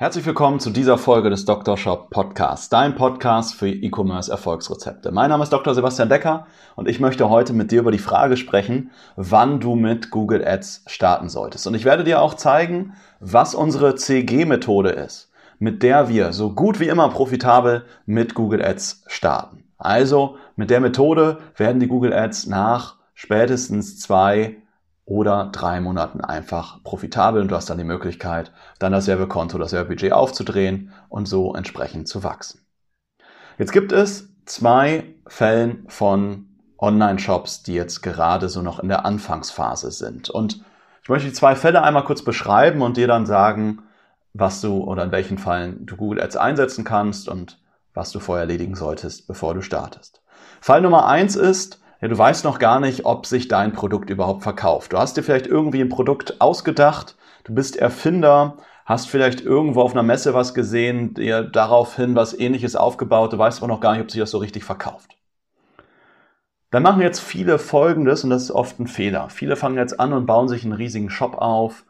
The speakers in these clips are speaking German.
Herzlich willkommen zu dieser Folge des Dr. Shop Podcasts, dein Podcast für E-Commerce Erfolgsrezepte. Mein Name ist Dr. Sebastian Decker und ich möchte heute mit dir über die Frage sprechen, wann du mit Google Ads starten solltest. Und ich werde dir auch zeigen, was unsere CG-Methode ist mit der wir so gut wie immer profitabel mit Google Ads starten. Also mit der Methode werden die Google Ads nach spätestens zwei oder drei Monaten einfach profitabel und du hast dann die Möglichkeit, dann das Werbekonto, das Werbebudget aufzudrehen und so entsprechend zu wachsen. Jetzt gibt es zwei Fällen von Online-Shops, die jetzt gerade so noch in der Anfangsphase sind. Und ich möchte die zwei Fälle einmal kurz beschreiben und dir dann sagen, was du oder in welchen Fällen du Google Ads einsetzen kannst und was du vorher erledigen solltest, bevor du startest. Fall Nummer eins ist, ja, du weißt noch gar nicht, ob sich dein Produkt überhaupt verkauft. Du hast dir vielleicht irgendwie ein Produkt ausgedacht, du bist Erfinder, hast vielleicht irgendwo auf einer Messe was gesehen, dir daraufhin was ähnliches aufgebaut, du weißt aber noch gar nicht, ob sich das so richtig verkauft. Dann machen jetzt viele Folgendes, und das ist oft ein Fehler. Viele fangen jetzt an und bauen sich einen riesigen Shop auf,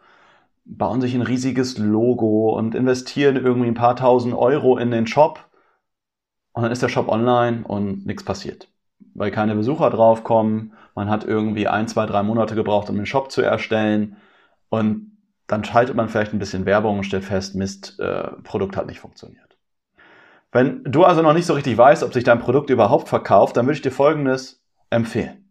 bauen sich ein riesiges Logo und investieren irgendwie ein paar tausend Euro in den Shop und dann ist der Shop online und nichts passiert. Weil keine Besucher draufkommen, man hat irgendwie ein, zwei, drei Monate gebraucht, um den Shop zu erstellen und dann schaltet man vielleicht ein bisschen Werbung und stellt fest, Mist, äh, Produkt hat nicht funktioniert. Wenn du also noch nicht so richtig weißt, ob sich dein Produkt überhaupt verkauft, dann würde ich dir Folgendes empfehlen.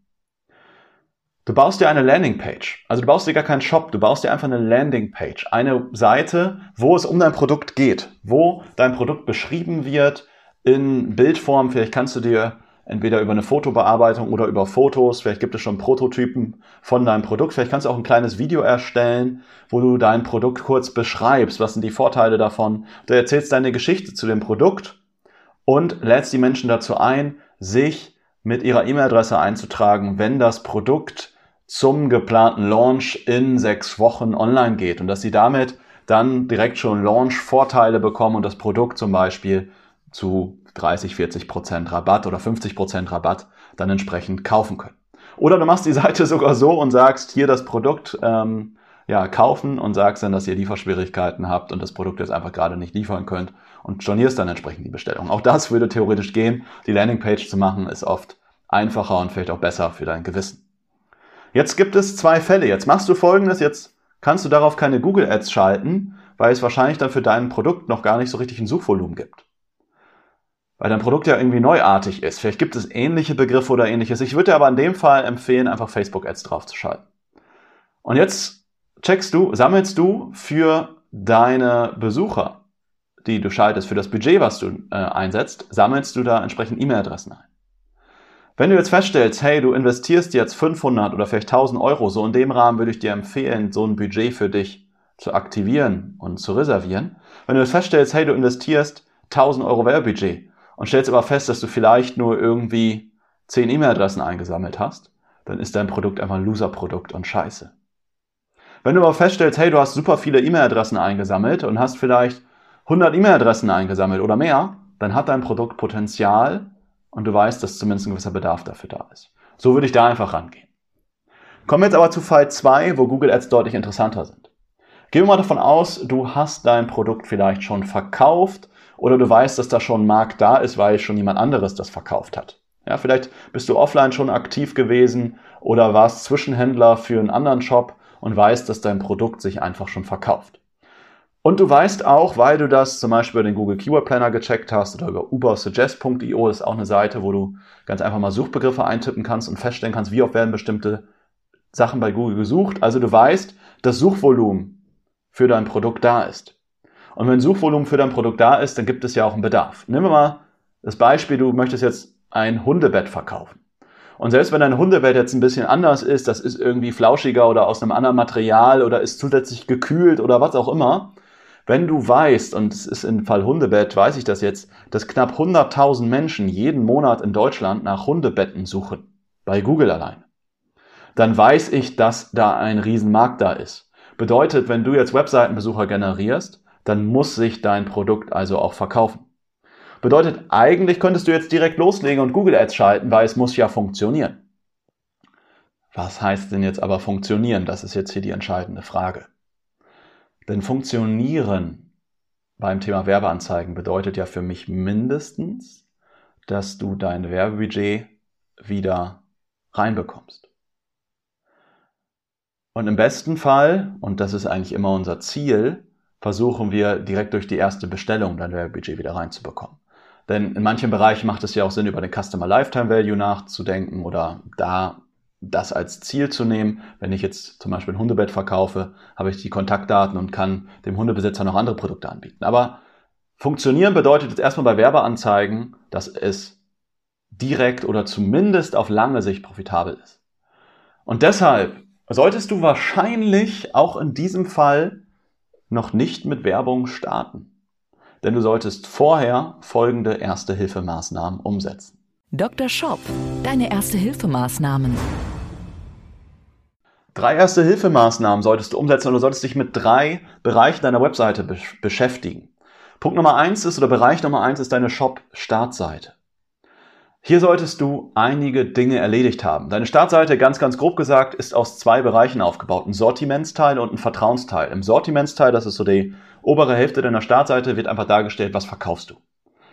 Du baust dir eine Landingpage. Also du baust dir gar keinen Shop, du baust dir einfach eine Landingpage. Eine Seite, wo es um dein Produkt geht, wo dein Produkt beschrieben wird in Bildform. Vielleicht kannst du dir entweder über eine Fotobearbeitung oder über Fotos, vielleicht gibt es schon Prototypen von deinem Produkt, vielleicht kannst du auch ein kleines Video erstellen, wo du dein Produkt kurz beschreibst, was sind die Vorteile davon. Du erzählst deine Geschichte zu dem Produkt und lädst die Menschen dazu ein, sich mit ihrer E-Mail-Adresse einzutragen, wenn das Produkt zum geplanten Launch in sechs Wochen online geht und dass sie damit dann direkt schon Launch-Vorteile bekommen und das Produkt zum Beispiel zu 30, 40 Prozent Rabatt oder 50 Prozent Rabatt dann entsprechend kaufen können. Oder du machst die Seite sogar so und sagst hier das Produkt ähm, ja, kaufen und sagst dann, dass ihr Lieferschwierigkeiten habt und das Produkt jetzt einfach gerade nicht liefern könnt und stornierst dann entsprechend die Bestellung. Auch das würde theoretisch gehen. Die Landingpage zu machen ist oft einfacher und vielleicht auch besser für dein Gewissen. Jetzt gibt es zwei Fälle. Jetzt machst du folgendes, jetzt kannst du darauf keine Google Ads schalten, weil es wahrscheinlich dann für dein Produkt noch gar nicht so richtig ein Suchvolumen gibt. Weil dein Produkt ja irgendwie neuartig ist. Vielleicht gibt es ähnliche Begriffe oder ähnliches. Ich würde dir aber in dem Fall empfehlen, einfach Facebook Ads drauf zu schalten. Und jetzt checkst du, sammelst du für deine Besucher, die du schaltest, für das Budget, was du äh, einsetzt, sammelst du da entsprechend E-Mail-Adressen ein. Wenn du jetzt feststellst, hey, du investierst jetzt 500 oder vielleicht 1000 Euro, so in dem Rahmen würde ich dir empfehlen, so ein Budget für dich zu aktivieren und zu reservieren. Wenn du jetzt feststellst, hey, du investierst 1000 Euro Werbebudget und stellst aber fest, dass du vielleicht nur irgendwie 10 E-Mail-Adressen eingesammelt hast, dann ist dein Produkt einfach ein Loser-Produkt und scheiße. Wenn du aber feststellst, hey, du hast super viele E-Mail-Adressen eingesammelt und hast vielleicht 100 E-Mail-Adressen eingesammelt oder mehr, dann hat dein Produkt Potenzial, und du weißt, dass zumindest ein gewisser Bedarf dafür da ist. So würde ich da einfach rangehen. Kommen wir jetzt aber zu Fall 2, wo Google Ads deutlich interessanter sind. Gehen wir mal davon aus, du hast dein Produkt vielleicht schon verkauft oder du weißt, dass da schon ein Markt da ist, weil schon jemand anderes das verkauft hat. Ja, vielleicht bist du offline schon aktiv gewesen oder warst Zwischenhändler für einen anderen Shop und weißt, dass dein Produkt sich einfach schon verkauft. Und du weißt auch, weil du das zum Beispiel über den Google Keyword Planner gecheckt hast oder über ubersuggest.io, ist auch eine Seite, wo du ganz einfach mal Suchbegriffe eintippen kannst und feststellen kannst, wie oft werden bestimmte Sachen bei Google gesucht. Also du weißt, dass Suchvolumen für dein Produkt da ist. Und wenn Suchvolumen für dein Produkt da ist, dann gibt es ja auch einen Bedarf. Nehmen wir mal das Beispiel, du möchtest jetzt ein Hundebett verkaufen. Und selbst wenn dein Hundebett jetzt ein bisschen anders ist, das ist irgendwie flauschiger oder aus einem anderen Material oder ist zusätzlich gekühlt oder was auch immer, Wenn du weißt, und es ist im Fall Hundebett, weiß ich das jetzt, dass knapp 100.000 Menschen jeden Monat in Deutschland nach Hundebetten suchen, bei Google allein, dann weiß ich, dass da ein Riesenmarkt da ist. Bedeutet, wenn du jetzt Webseitenbesucher generierst, dann muss sich dein Produkt also auch verkaufen. Bedeutet, eigentlich könntest du jetzt direkt loslegen und Google Ads schalten, weil es muss ja funktionieren. Was heißt denn jetzt aber funktionieren? Das ist jetzt hier die entscheidende Frage. Denn funktionieren beim Thema Werbeanzeigen bedeutet ja für mich mindestens, dass du dein Werbebudget wieder reinbekommst. Und im besten Fall, und das ist eigentlich immer unser Ziel, versuchen wir direkt durch die erste Bestellung dein Werbebudget wieder reinzubekommen. Denn in manchen Bereichen macht es ja auch Sinn, über den Customer Lifetime Value nachzudenken oder da das als Ziel zu nehmen. Wenn ich jetzt zum Beispiel ein Hundebett verkaufe, habe ich die Kontaktdaten und kann dem Hundebesitzer noch andere Produkte anbieten. Aber funktionieren bedeutet jetzt erstmal bei Werbeanzeigen, dass es direkt oder zumindest auf lange Sicht profitabel ist. Und deshalb solltest du wahrscheinlich auch in diesem Fall noch nicht mit Werbung starten. Denn du solltest vorher folgende Erste-Hilfemaßnahmen umsetzen. Dr. Shop, deine Erste-Hilfemaßnahmen. Drei Erste-Hilfemaßnahmen solltest du umsetzen und du solltest dich mit drei Bereichen deiner Webseite be beschäftigen. Punkt Nummer eins ist oder Bereich Nummer eins ist deine Shop-Startseite. Hier solltest du einige Dinge erledigt haben. Deine Startseite, ganz, ganz grob gesagt, ist aus zwei Bereichen aufgebaut. Ein Sortimentsteil und ein Vertrauensteil. Im Sortimentsteil, das ist so die obere Hälfte deiner Startseite, wird einfach dargestellt, was verkaufst du.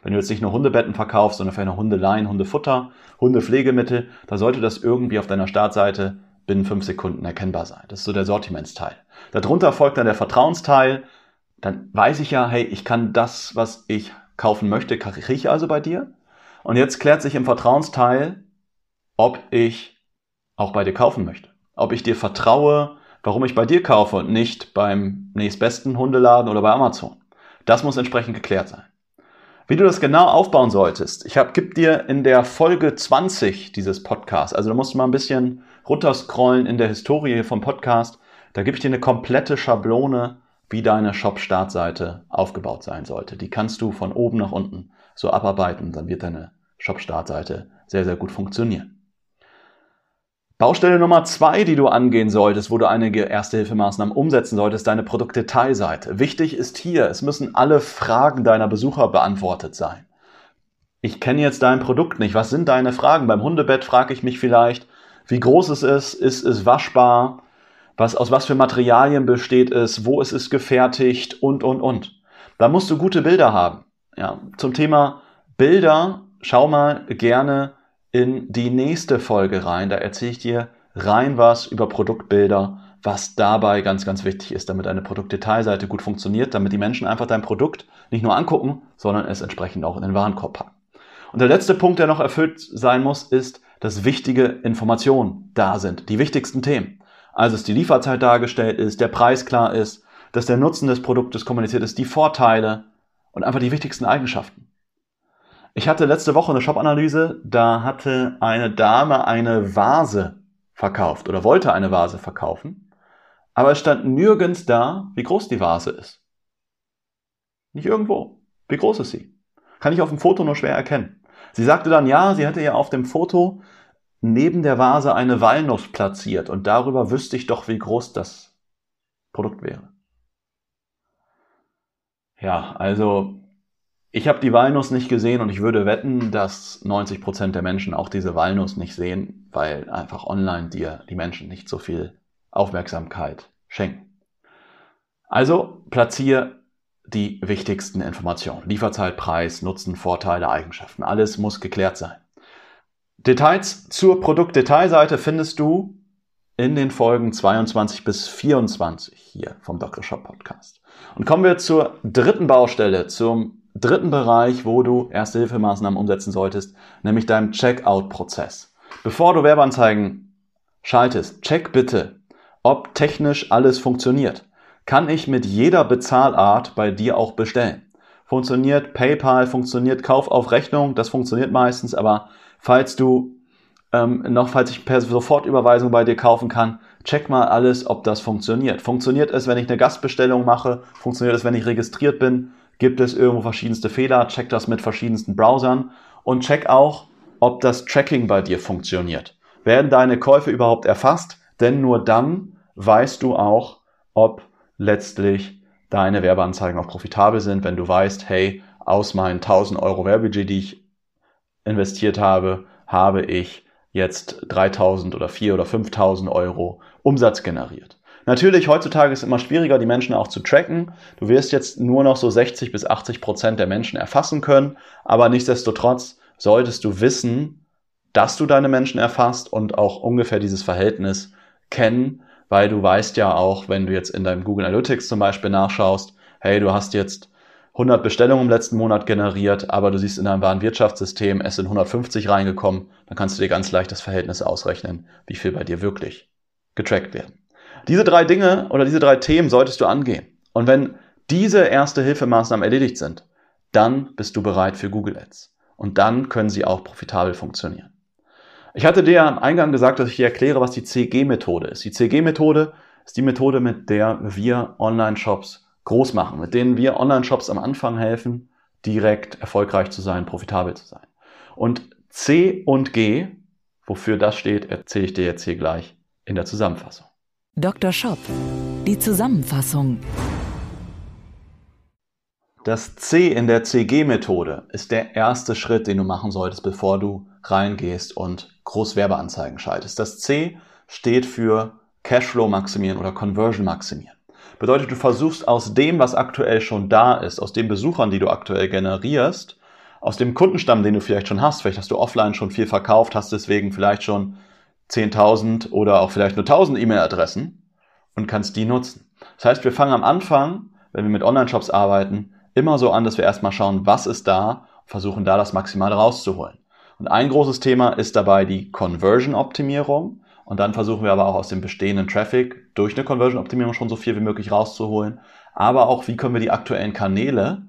Wenn du jetzt nicht nur Hundebetten verkaufst, sondern vielleicht noch Hundeleien, Hundefutter, Hundepflegemittel, da sollte das irgendwie auf deiner Startseite binnen fünf Sekunden erkennbar sein. Das ist so der Sortimentsteil. Darunter folgt dann der Vertrauensteil. Dann weiß ich ja, hey, ich kann das, was ich kaufen möchte, kriege ich also bei dir. Und jetzt klärt sich im Vertrauensteil, ob ich auch bei dir kaufen möchte. Ob ich dir vertraue, warum ich bei dir kaufe und nicht beim nächstbesten Hundeladen oder bei Amazon. Das muss entsprechend geklärt sein. Wie du das genau aufbauen solltest, ich hab, gib dir in der Folge 20 dieses Podcasts, also du musst mal ein bisschen runterscrollen in der Historie vom Podcast, da gebe ich dir eine komplette Schablone, wie deine Shop-Startseite aufgebaut sein sollte. Die kannst du von oben nach unten so abarbeiten, dann wird deine Shop-Startseite sehr, sehr gut funktionieren. Baustelle Nummer zwei, die du angehen solltest, wo du einige Erste-Hilfemaßnahmen umsetzen solltest, deine Produktdetailseite. Wichtig ist hier, es müssen alle Fragen deiner Besucher beantwortet sein. Ich kenne jetzt dein Produkt nicht. Was sind deine Fragen? Beim Hundebett frage ich mich vielleicht, wie groß es ist, ist es waschbar, was, aus was für Materialien besteht es, wo ist es gefertigt und, und, und. Da musst du gute Bilder haben. Ja, zum Thema Bilder, schau mal gerne in die nächste Folge rein. Da erzähle ich dir rein was über Produktbilder, was dabei ganz, ganz wichtig ist, damit eine Produktdetailseite gut funktioniert, damit die Menschen einfach dein Produkt nicht nur angucken, sondern es entsprechend auch in den Warenkorb packen. Und der letzte Punkt, der noch erfüllt sein muss, ist, dass wichtige Informationen da sind, die wichtigsten Themen. Also, dass die Lieferzeit dargestellt ist, der Preis klar ist, dass der Nutzen des Produktes kommuniziert ist, die Vorteile, und einfach die wichtigsten Eigenschaften. Ich hatte letzte Woche eine Shop-Analyse, da hatte eine Dame eine Vase verkauft oder wollte eine Vase verkaufen, aber es stand nirgends da, wie groß die Vase ist. Nicht irgendwo. Wie groß ist sie? Kann ich auf dem Foto nur schwer erkennen. Sie sagte dann, ja, sie hätte ja auf dem Foto neben der Vase eine Walnuss platziert und darüber wüsste ich doch, wie groß das Produkt wäre. Ja, also ich habe die Walnuss nicht gesehen und ich würde wetten, dass 90 Prozent der Menschen auch diese Walnuss nicht sehen, weil einfach online dir die Menschen nicht so viel Aufmerksamkeit schenken. Also platziere die wichtigsten Informationen. Lieferzeit, Preis, Nutzen, Vorteile, Eigenschaften. Alles muss geklärt sein. Details zur Produktdetailseite findest du in den Folgen 22 bis 24 hier vom Dr. Shop Podcast. Und kommen wir zur dritten Baustelle, zum dritten Bereich, wo du Erste-Hilfemaßnahmen umsetzen solltest, nämlich deinem Checkout-Prozess. Bevor du Werbeanzeigen schaltest, check bitte, ob technisch alles funktioniert. Kann ich mit jeder Bezahlart bei dir auch bestellen? Funktioniert PayPal, funktioniert Kauf auf Rechnung, das funktioniert meistens, aber falls du ähm, noch, falls ich per Sofortüberweisung bei dir kaufen kann, check mal alles, ob das funktioniert. Funktioniert es, wenn ich eine Gastbestellung mache? Funktioniert es, wenn ich registriert bin? Gibt es irgendwo verschiedenste Fehler? Check das mit verschiedensten Browsern und check auch, ob das Tracking bei dir funktioniert. Werden deine Käufe überhaupt erfasst? Denn nur dann weißt du auch, ob letztlich deine Werbeanzeigen auch profitabel sind, wenn du weißt, hey, aus meinen 1000 Euro Werbebudget, die ich investiert habe, habe ich jetzt 3000 oder 4 oder 5000 Euro Umsatz generiert. Natürlich, heutzutage ist es immer schwieriger, die Menschen auch zu tracken. Du wirst jetzt nur noch so 60 bis 80 Prozent der Menschen erfassen können, aber nichtsdestotrotz solltest du wissen, dass du deine Menschen erfasst und auch ungefähr dieses Verhältnis kennen, weil du weißt ja auch, wenn du jetzt in deinem Google Analytics zum Beispiel nachschaust, hey, du hast jetzt 100 Bestellungen im letzten Monat generiert, aber du siehst in deinem Warenwirtschaftssystem, es sind 150 reingekommen, dann kannst du dir ganz leicht das Verhältnis ausrechnen, wie viel bei dir wirklich getrackt werden. Diese drei Dinge oder diese drei Themen solltest du angehen. Und wenn diese erste Hilfemaßnahmen erledigt sind, dann bist du bereit für Google Ads. Und dann können sie auch profitabel funktionieren. Ich hatte dir am Eingang gesagt, dass ich dir erkläre, was die CG-Methode ist. Die CG-Methode ist die Methode, mit der wir Online-Shops groß machen, mit denen wir Online-Shops am Anfang helfen, direkt erfolgreich zu sein, profitabel zu sein. Und C und G, wofür das steht, erzähle ich dir jetzt hier gleich in der Zusammenfassung. Dr. Shop, die Zusammenfassung. Das C in der CG-Methode ist der erste Schritt, den du machen solltest, bevor du reingehst und Großwerbeanzeigen schaltest. Das C steht für Cashflow maximieren oder Conversion maximieren. Bedeutet, du versuchst aus dem, was aktuell schon da ist, aus den Besuchern, die du aktuell generierst, aus dem Kundenstamm, den du vielleicht schon hast, vielleicht hast du offline schon viel verkauft, hast deswegen vielleicht schon 10.000 oder auch vielleicht nur 1.000 E-Mail-Adressen und kannst die nutzen. Das heißt, wir fangen am Anfang, wenn wir mit Online-Shops arbeiten, immer so an, dass wir erstmal schauen, was ist da versuchen da das Maximale rauszuholen. Und ein großes Thema ist dabei die Conversion-Optimierung. Und dann versuchen wir aber auch aus dem bestehenden Traffic durch eine Conversion-Optimierung schon so viel wie möglich rauszuholen. Aber auch, wie können wir die aktuellen Kanäle,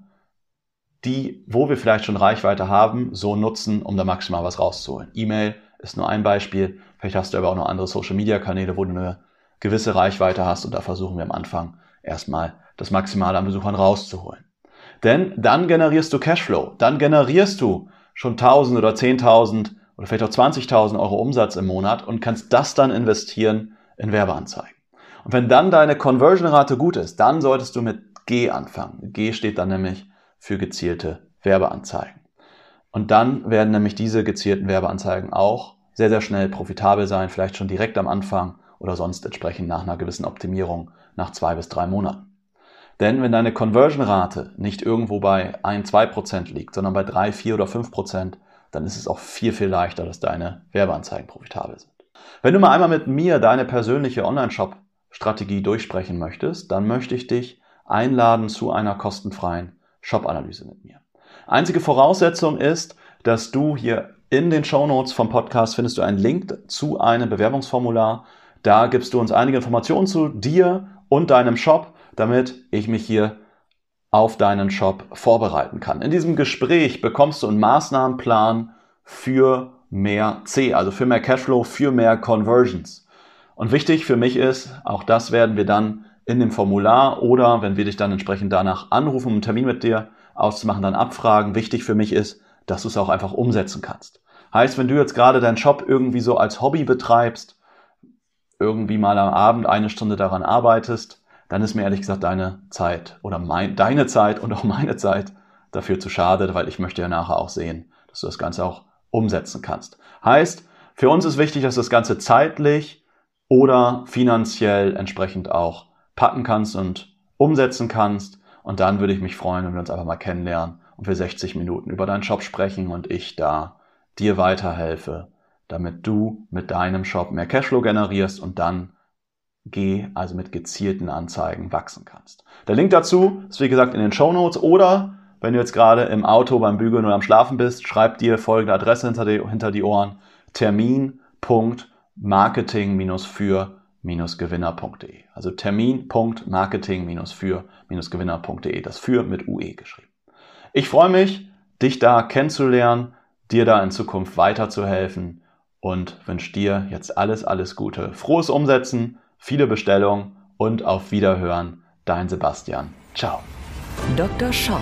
die, wo wir vielleicht schon Reichweite haben, so nutzen, um da maximal was rauszuholen. E-Mail ist nur ein Beispiel. Vielleicht hast du aber auch noch andere Social-Media-Kanäle, wo du eine gewisse Reichweite hast. Und da versuchen wir am Anfang erstmal das Maximale an Besuchern rauszuholen. Denn dann generierst du Cashflow. Dann generierst du schon 1000 oder 10.000 oder vielleicht auch 20.000 Euro Umsatz im Monat und kannst das dann investieren in Werbeanzeigen. Und wenn dann deine Conversion-Rate gut ist, dann solltest du mit G anfangen. G steht dann nämlich für gezielte Werbeanzeigen. Und dann werden nämlich diese gezielten Werbeanzeigen auch sehr, sehr schnell profitabel sein, vielleicht schon direkt am Anfang oder sonst entsprechend nach einer gewissen Optimierung nach zwei bis drei Monaten. Denn wenn deine Conversion-Rate nicht irgendwo bei 1, 2 Prozent liegt, sondern bei 3, 4 oder 5 Prozent, dann ist es auch viel, viel leichter, dass deine Werbeanzeigen profitabel sind. Wenn du mal einmal mit mir deine persönliche Online-Shop-Strategie durchsprechen möchtest, dann möchte ich dich einladen zu einer kostenfreien Shop-Analyse mit mir. Einzige Voraussetzung ist, dass du hier in den Show Notes vom Podcast findest du einen Link zu einem Bewerbungsformular. Da gibst du uns einige Informationen zu dir und deinem Shop, damit ich mich hier auf deinen Shop vorbereiten kann. In diesem Gespräch bekommst du einen Maßnahmenplan für mehr C, also für mehr Cashflow, für mehr Conversions. Und wichtig für mich ist, auch das werden wir dann in dem Formular oder wenn wir dich dann entsprechend danach anrufen, um einen Termin mit dir auszumachen, dann abfragen. Wichtig für mich ist, dass du es auch einfach umsetzen kannst. Heißt, wenn du jetzt gerade deinen Shop irgendwie so als Hobby betreibst, irgendwie mal am Abend eine Stunde daran arbeitest, dann ist mir ehrlich gesagt deine Zeit oder mein, deine Zeit und auch meine Zeit dafür zu schade, weil ich möchte ja nachher auch sehen, dass du das Ganze auch umsetzen kannst. Heißt, für uns ist wichtig, dass du das Ganze zeitlich oder finanziell entsprechend auch packen kannst und umsetzen kannst. Und dann würde ich mich freuen, wenn wir uns einfach mal kennenlernen und wir 60 Minuten über deinen Shop sprechen und ich da dir weiterhelfe, damit du mit deinem Shop mehr Cashflow generierst und dann G, also mit gezielten Anzeigen wachsen kannst. Der Link dazu ist wie gesagt in den Show Notes oder wenn du jetzt gerade im Auto beim Bügeln oder am Schlafen bist, schreib dir folgende Adresse hinter die, hinter die Ohren: termin.marketing-für-gewinner.de. Also termin.marketing-für-gewinner.de. Das für mit UE geschrieben. Ich freue mich, dich da kennenzulernen, dir da in Zukunft weiterzuhelfen und wünsche dir jetzt alles, alles Gute. Frohes Umsetzen viele Bestellungen und auf Wiederhören. Dein Sebastian. Ciao. Dr. Shop,